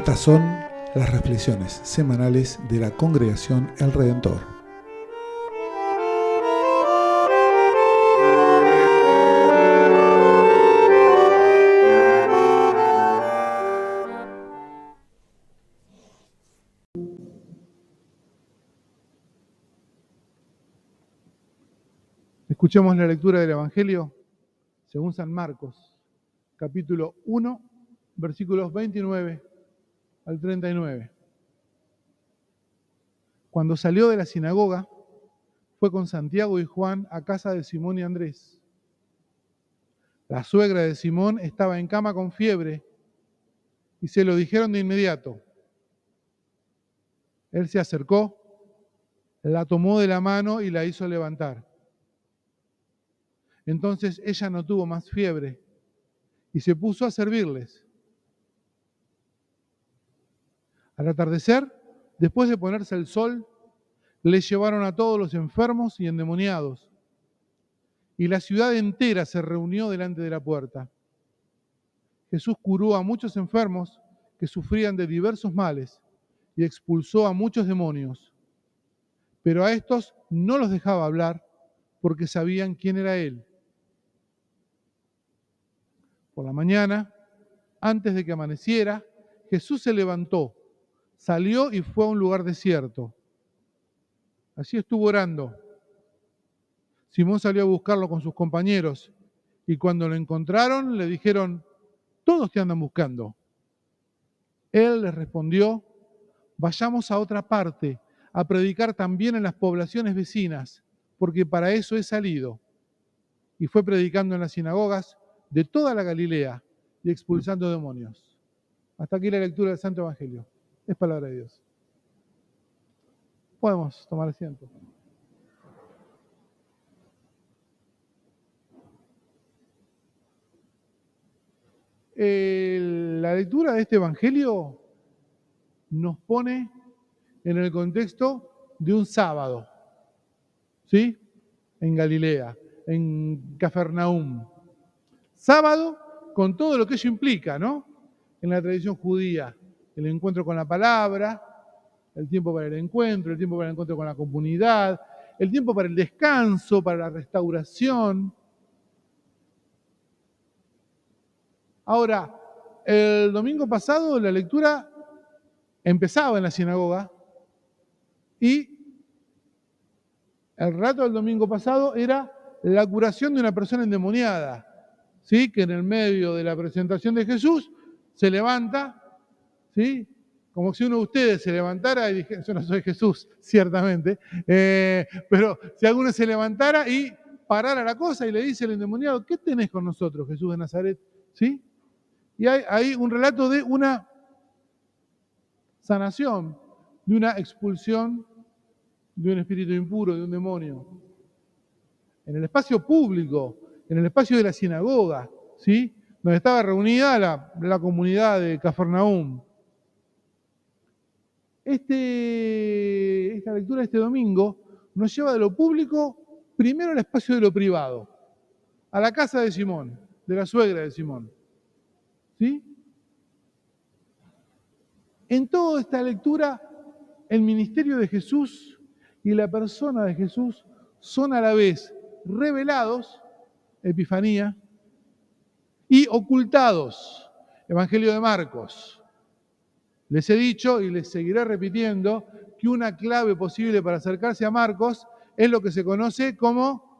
Estas son las reflexiones semanales de la congregación El Redentor. Escuchemos la lectura del Evangelio según San Marcos, capítulo 1, versículos 29 al 39. Cuando salió de la sinagoga, fue con Santiago y Juan a casa de Simón y Andrés. La suegra de Simón estaba en cama con fiebre y se lo dijeron de inmediato. Él se acercó, la tomó de la mano y la hizo levantar. Entonces ella no tuvo más fiebre y se puso a servirles. Al atardecer, después de ponerse el sol, le llevaron a todos los enfermos y endemoniados. Y la ciudad entera se reunió delante de la puerta. Jesús curó a muchos enfermos que sufrían de diversos males y expulsó a muchos demonios. Pero a estos no los dejaba hablar porque sabían quién era Él. Por la mañana, antes de que amaneciera, Jesús se levantó salió y fue a un lugar desierto. Así estuvo orando. Simón salió a buscarlo con sus compañeros y cuando lo encontraron le dijeron, todos te andan buscando. Él les respondió, vayamos a otra parte a predicar también en las poblaciones vecinas, porque para eso he salido. Y fue predicando en las sinagogas de toda la Galilea y expulsando demonios. Hasta aquí la lectura del Santo Evangelio. Es palabra de Dios. Podemos tomar asiento. la lectura de este Evangelio nos pone en el contexto de un sábado, ¿sí? En Galilea, en Cafarnaum. Sábado con todo lo que eso implica, ¿no? En la tradición judía el encuentro con la palabra, el tiempo para el encuentro, el tiempo para el encuentro con la comunidad, el tiempo para el descanso, para la restauración. Ahora, el domingo pasado la lectura empezaba en la sinagoga y el rato del domingo pasado era la curación de una persona endemoniada, ¿sí? que en el medio de la presentación de Jesús se levanta ¿sí? Como si uno de ustedes se levantara y dijera, yo no soy Jesús, ciertamente, eh, pero si alguno se levantara y parara la cosa y le dice al endemoniado, ¿qué tenés con nosotros, Jesús de Nazaret? ¿Sí? Y hay, un relato de una sanación, de una expulsión de un espíritu impuro, de un demonio. En el espacio público, en el espacio de la sinagoga, ¿sí? donde estaba reunida la, la comunidad de Cafarnaúm. Este, esta lectura de este domingo nos lleva de lo público primero al espacio de lo privado, a la casa de Simón, de la suegra de Simón. ¿Sí? En toda esta lectura, el ministerio de Jesús y la persona de Jesús son a la vez revelados, Epifanía, y ocultados, Evangelio de Marcos. Les he dicho y les seguiré repitiendo que una clave posible para acercarse a Marcos es lo que se conoce como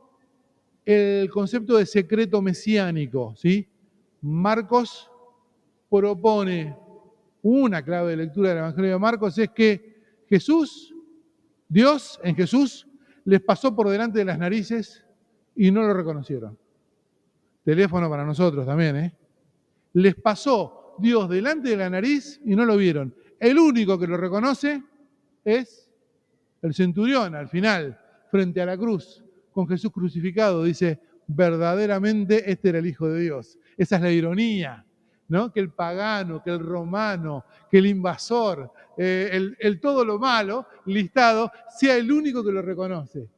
el concepto de secreto mesiánico. ¿sí? Marcos propone una clave de lectura del Evangelio de Marcos, es que Jesús, Dios en Jesús, les pasó por delante de las narices y no lo reconocieron. Teléfono para nosotros también, ¿eh? Les pasó Dios delante de la nariz y no lo vieron. El único que lo reconoce es el centurión al final, frente a la cruz, con Jesús crucificado. Dice, verdaderamente este era el Hijo de Dios. Esa es la ironía, ¿no? Que el pagano, que el romano, que el invasor, eh, el, el, todo lo malo listado, sea el único que lo reconoce.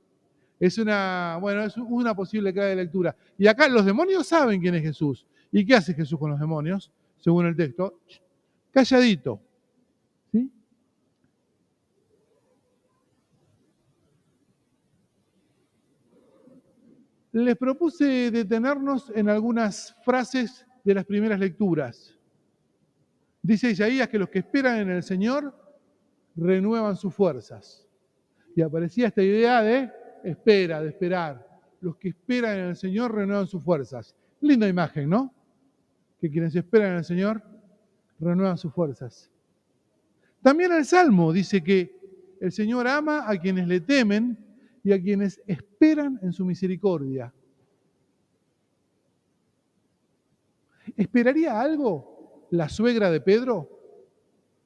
Es una, bueno, es una posible clave de lectura. Y acá los demonios saben quién es Jesús. ¿Y qué hace Jesús con los demonios? según el texto, calladito. Les propuse detenernos en algunas frases de las primeras lecturas. Dice Isaías que los que esperan en el Señor renuevan sus fuerzas. Y aparecía esta idea de espera, de esperar. Los que esperan en el Señor renuevan sus fuerzas. Linda imagen, ¿no? Que quienes esperan el Señor renuevan sus fuerzas. También el Salmo dice que el Señor ama a quienes le temen y a quienes esperan en su misericordia. ¿Esperaría algo la suegra de Pedro?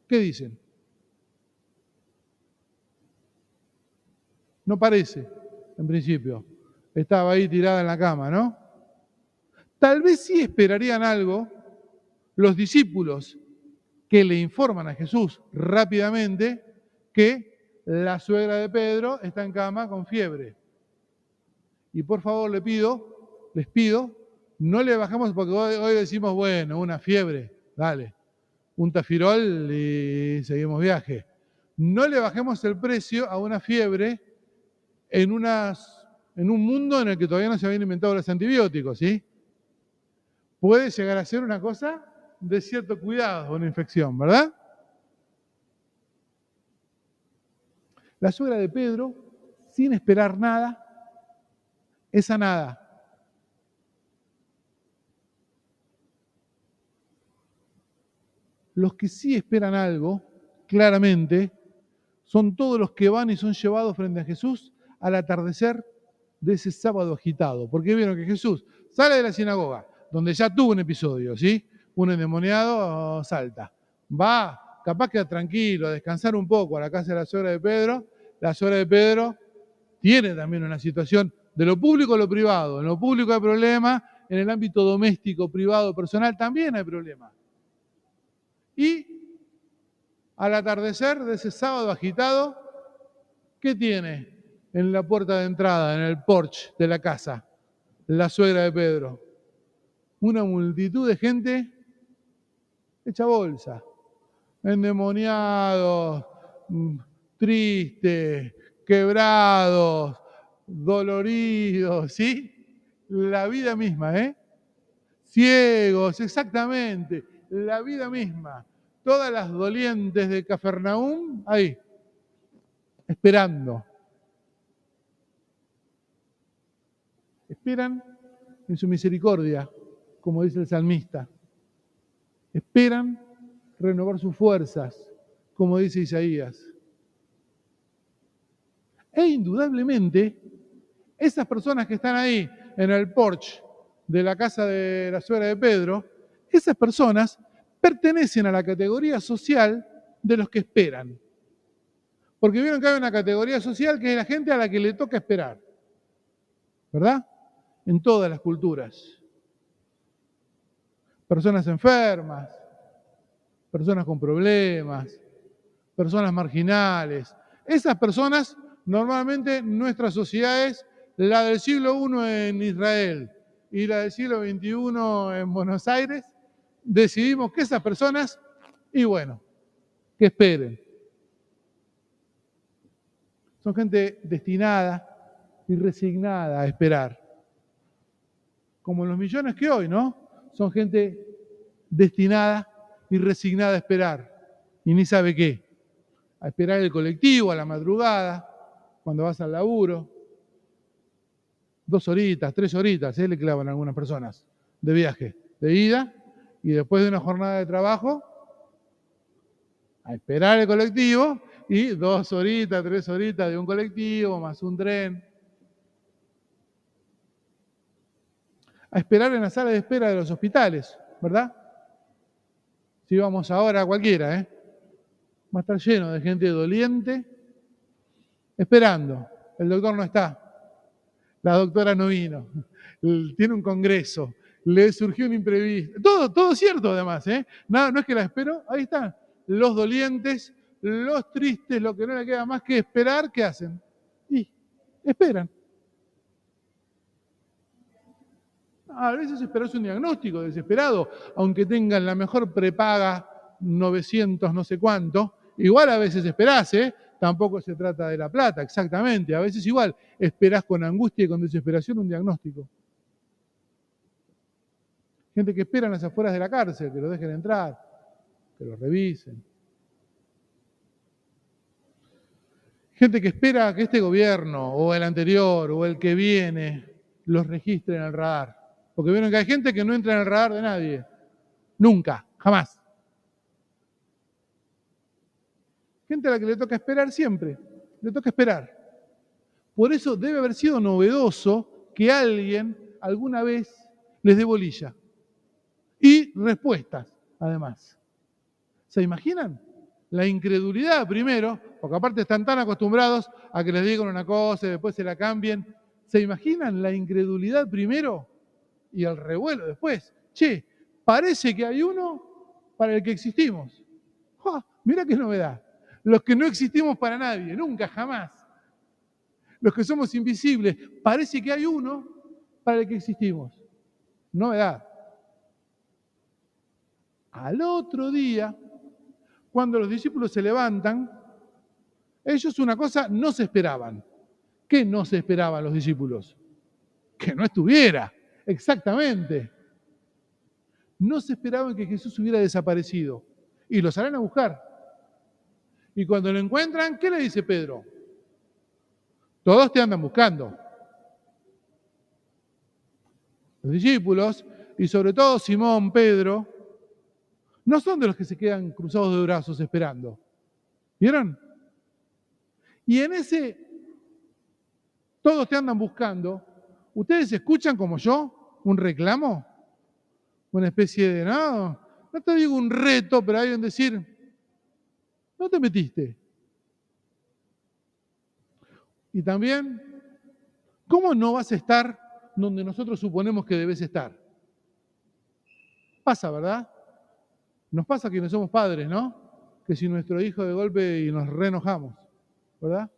¿Qué dicen? No parece, en principio. Estaba ahí tirada en la cama, ¿no? Tal vez sí esperarían algo los discípulos que le informan a Jesús rápidamente que la suegra de Pedro está en cama con fiebre. Y por favor le pido, les pido, no le bajemos porque hoy, decimos, bueno, una fiebre, dale, un tafirol y seguimos viaje. No le bajemos el precio a una fiebre en, en un mundo en el que todavía no se habían inventado los antibióticos, ¿sí? Puede llegar a ser una cosa de cierto cuidado, una infección, ¿verdad? La suegra de Pedro, sin esperar nada, es sanada. Los que sí esperan algo, claramente, son todos los que van y son llevados frente a Jesús al atardecer de ese sábado agitado. Porque vieron que Jesús sale de la sinagoga, donde ya tuvo un episodio, ¿sí? Un endemoniado salta. Va, capaz queda tranquilo, a descansar un poco a la casa de la suegra de Pedro. La suegra de Pedro tiene también una situación de lo público a lo privado. En lo público hay problema, en el ámbito doméstico, privado, personal también hay problema. Y al atardecer de ese sábado agitado, ¿qué tiene? en la puerta de entrada, en el porche de la casa, la suegra de Pedro. Una multitud de gente hecha bolsa, endemoniados, mm, tristes, quebrados, doloridos, ¿sí? La vida misma, ¿eh? Ciegos, exactamente, la vida misma. Todas las dolientes de Cafarnaúm, ahí, esperando Esperan en su misericordia, como dice el salmista. Esperan renovar sus fuerzas, como dice Isaías. E indudablemente, esas personas que están ahí en el porche de la casa de la suegra de Pedro, esas personas pertenecen a la categoría social de los que esperan. Porque vieron que hay una categoría social que es la gente a la que le toca esperar. ¿Verdad? en todas las culturas. Personas enfermas, personas con problemas, personas marginales. Esas personas, normalmente nuestras sociedades, la del siglo I en Israel y la del siglo XXI en Buenos Aires, decidimos que esas personas, y bueno, que esperen. Son gente destinada y resignada a esperar como los millones que hoy, ¿no? Son gente destinada y resignada a esperar, y ni sabe qué. A esperar el colectivo, a la madrugada, cuando vas al laburo. Dos horitas, tres horitas, ¿eh? le clavan a algunas personas de viaje, de ida, y después de una jornada de trabajo, a esperar el colectivo, y dos horitas, tres horitas de un colectivo, más un tren. A esperar en la sala de espera de los hospitales, ¿verdad? Si vamos ahora a cualquiera, ¿eh? Va a estar lleno de gente doliente, esperando. El doctor no está. La doctora no vino. Tiene un congreso. Le surgió un imprevisto. Todo, todo cierto además, ¿eh? No, no es que la espero. Ahí están. Los dolientes, los tristes, lo que no le queda más que esperar, ¿qué hacen? Y esperan. A veces esperas un diagnóstico desesperado, aunque tengan la mejor prepaga 900 no sé cuánto. Igual a veces esperás, ¿eh? tampoco se trata de la plata, exactamente. A veces igual esperás con angustia y con desesperación un diagnóstico. Gente que espera en las afueras de la cárcel, que lo dejen entrar, que lo revisen. Gente que espera que este gobierno o el anterior o el que viene los registre en el radar. Porque vieron que hay gente que no entra en el radar de nadie. Nunca, jamás. Gente a la que le toca esperar siempre. Le toca esperar. Por eso debe haber sido novedoso que alguien alguna vez les dé bolilla. Y respuestas, además. ¿Se imaginan? La incredulidad primero, porque aparte están tan acostumbrados a que les digan una cosa y después se la cambien. ¿Se imaginan la incredulidad primero y el revuelo después? Che, parece que hay uno para el que existimos. mira qué novedad. Los que no existimos para nadie, nunca, jamás. Los que somos invisibles, parece que hay uno para el que existimos. Novedad. Al otro día, cuando los discípulos se levantan, ellos una cosa no se esperaban. ¿Qué no se esperaban los discípulos? Que no estuviera, exactamente. No se esperaban que Jesús hubiera desaparecido. Y lo salen a buscar. Y cuando lo encuentran, ¿qué le dice Pedro? Todos te andan buscando. Los discípulos, y sobre todo Simón, Pedro, no son de los que se quedan cruzados de brazos esperando. ¿Vieron? Y en ese, todos te andan buscando, ¿ustedes escuchan como yo un reclamo? Una especie de, no, no te digo un reto, pero hay un decir, no te metiste. Y también, ¿cómo no vas a estar donde nosotros suponemos que debes estar? Pasa, ¿verdad? Nos pasa que no somos padres, ¿no? Que si nuestro hijo de golpe y nos reenojamos. ¿verdad?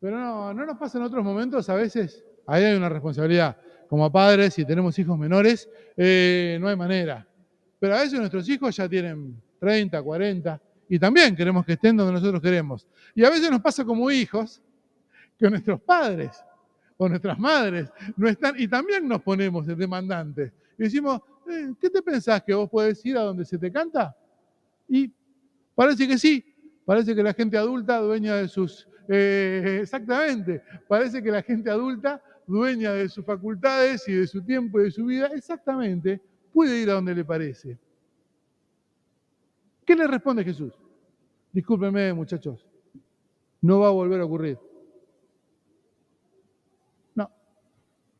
Pero no, no nos pasa en otros momentos, a veces, ahí hay una responsabilidad. Como padres, si tenemos hijos menores, eh, no hay manera. Pero a veces nuestros hijos ya tienen 30, 40, y también queremos que estén donde nosotros queremos. Y a veces nos pasa como hijos, que nuestros padres o nuestras madres no están, y también nos ponemos demandantes. Y decimos, eh, ¿qué te pensás que vos podés ir a donde se te canta? Y parece que sí, Parece que la gente adulta, dueña de sus... Eh, exactamente, parece que la gente adulta, dueña de sus facultades y de su tiempo y de su vida, exactamente, puede ir a donde le parece. ¿Qué le responde Jesús? Discúlpenme, muchachos, no va a volver a ocurrir. No,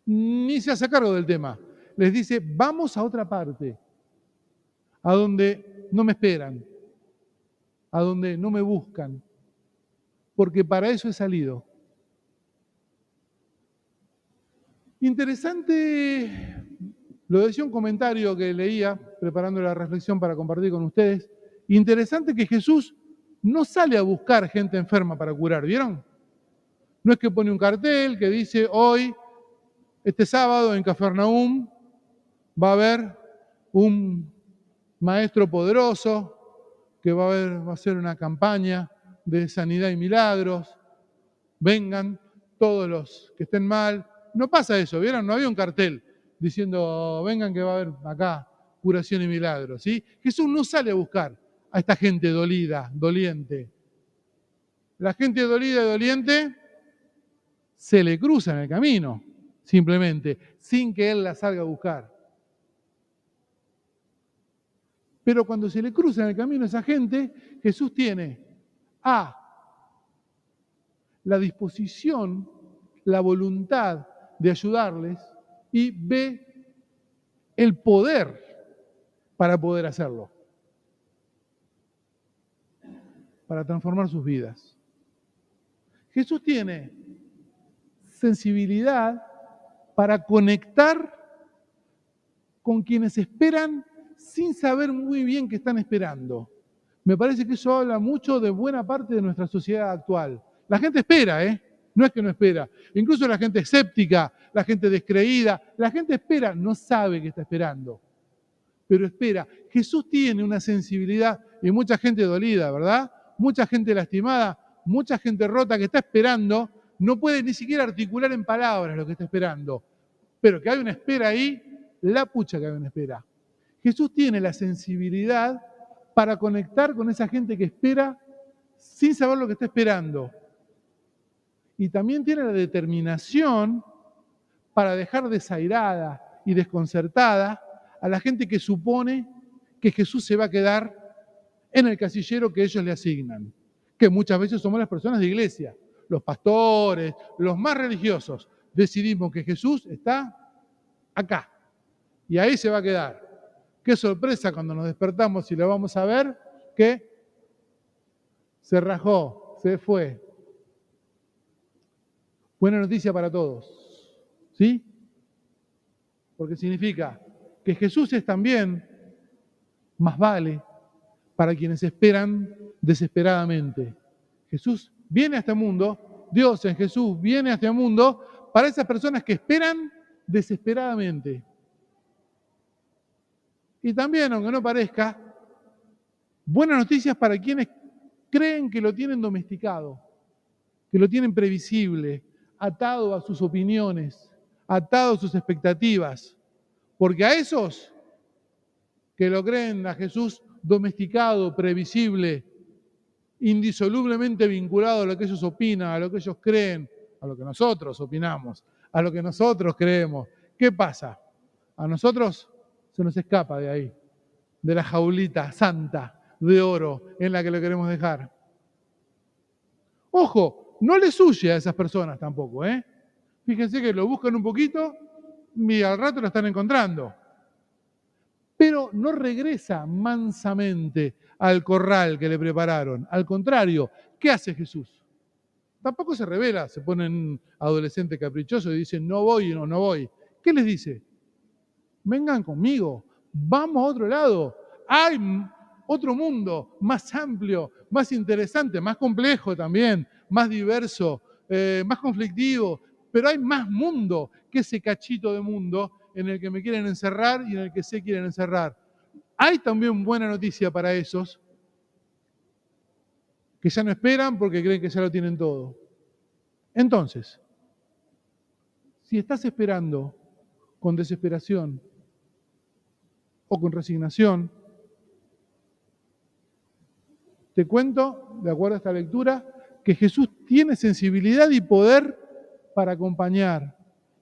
ni se hace cargo del tema. Les dice, vamos a otra parte, a donde no me esperan, a donde no me buscan, porque para eso he salido. Interesante, lo decía un comentario que leía preparando la reflexión para compartir con ustedes, interesante que Jesús no sale a buscar gente enferma para curar, ¿vieron? No es que pone un cartel que dice hoy, este sábado en Cafarnaúm, va a haber un maestro poderoso que va a, haber, va a ser una campaña de sanidad y milagros. Vengan todos los que estén mal. No pasa eso, ¿vieron? No había un cartel diciendo, vengan que va a haber acá curación y milagros. ¿sí? Jesús no sale a buscar a esta gente dolida, doliente. La gente dolida y doliente se le cruza en el camino, simplemente, sin que Él la salga a buscar. Pero cuando se le cruza en el camino a esa gente, Jesús tiene A, la disposición, la voluntad de ayudarles y B, el poder para poder hacerlo, para transformar sus vidas. Jesús tiene sensibilidad para conectar con quienes esperan sin saber muy bien qué están esperando. Me parece que eso habla mucho de buena parte de nuestra sociedad actual. La gente espera, ¿eh? No es que no espera. Incluso la gente escéptica, la gente descreída, la gente espera, no sabe qué está esperando. Pero espera. Jesús tiene una sensibilidad y mucha gente dolida, ¿verdad? Mucha gente lastimada mucha gente rota que está esperando, no puede ni siquiera articular en palabras lo que está esperando. Pero que hay una espera ahí, la pucha que hay una espera. Jesús tiene la sensibilidad para conectar con esa gente que espera sin saber lo que está esperando. Y también tiene la determinación para dejar desairada y desconcertada a la gente que supone que Jesús se va a quedar en el casillero que ellos le asignan, que muchas veces somos las personas de iglesia, los pastores, los más religiosos. Decidimos que Jesús está acá y ahí se va a quedar. Qué sorpresa cuando nos despertamos y lo vamos a ver que se rajó, se fue. Buena noticia para todos. ¿Sí? Porque significa que Jesús es también más vale para quienes esperan desesperadamente. Jesús viene a este mundo, Dios en Jesús viene a este mundo para esas personas que esperan desesperadamente. Y también, aunque no parezca, buenas noticias para quienes creen que lo tienen domesticado, que lo tienen previsible, atado a sus opiniones, atado a sus expectativas. Porque a esos que lo creen a Jesús domesticado, previsible, indisolublemente vinculado a lo que ellos opinan, a lo que ellos creen, a lo que nosotros opinamos, a lo que nosotros creemos. ¿Qué pasa? A nosotros se nos escapa de ahí, de la jaulita santa de oro en la que lo queremos dejar. Ojo, no les huye a esas personas tampoco, ¿eh? Fíjense que lo buscan un poquito y al rato lo están encontrando. Pero no regresa mansamente al corral que le prepararon. Al contrario, ¿qué hace Jesús? Tampoco se revela, se ponen adolescentes caprichosos y dicen, no voy no, no voy. ¿Qué les dice? Vengan conmigo, vamos a otro lado. Hay otro mundo más amplio, más interesante, más complejo también, más diverso, eh, más conflictivo, pero hay más mundo que ese cachito de mundo en el que me quieren encerrar y en el que se quieren encerrar. Hay también buena noticia para esos que ya no esperan porque creen que ya lo tienen todo. Entonces, si estás esperando con desesperación o con resignación, te cuento, de acuerdo a esta lectura, que Jesús tiene sensibilidad y poder para acompañar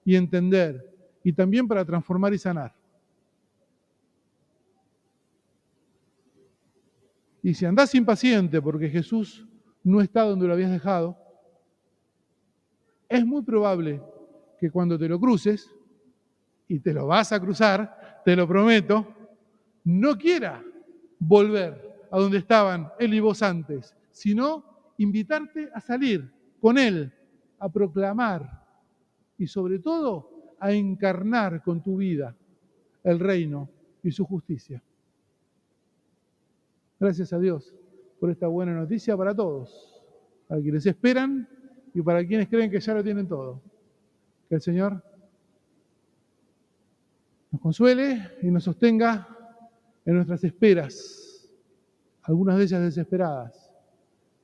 y entender y también para transformar y sanar. Y si andás impaciente porque Jesús no está donde lo habías dejado, es muy probable que cuando te lo cruces, y te lo vas a cruzar, te lo prometo, no quiera volver a donde estaban él y vos antes, sino invitarte a salir con él a proclamar y sobre todo a encarnar con tu vida el reino y su justicia. Gracias a Dios por esta buena noticia para todos, para quienes esperan y para quienes creen que ya lo tienen todo. Que el Señor nos consuele y nos sostenga en nuestras esperas, algunas de ellas desesperadas.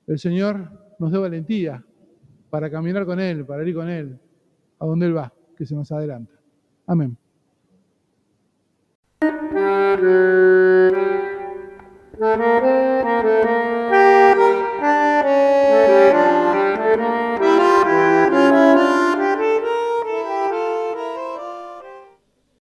El Señor nos dé valentía para caminar con Él, para ir con Él, a donde Él va, que se nos adelanta. Amén.